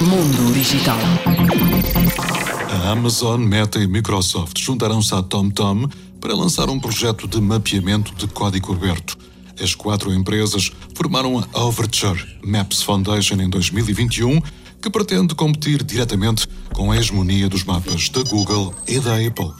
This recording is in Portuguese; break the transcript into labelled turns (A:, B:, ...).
A: Mundo Digital.
B: A Amazon, Meta e Microsoft juntaram-se à TomTom para lançar um projeto de mapeamento de código aberto. As quatro empresas formaram a Overture Maps Foundation em 2021, que pretende competir diretamente com a hegemonia dos mapas da Google e da Apple.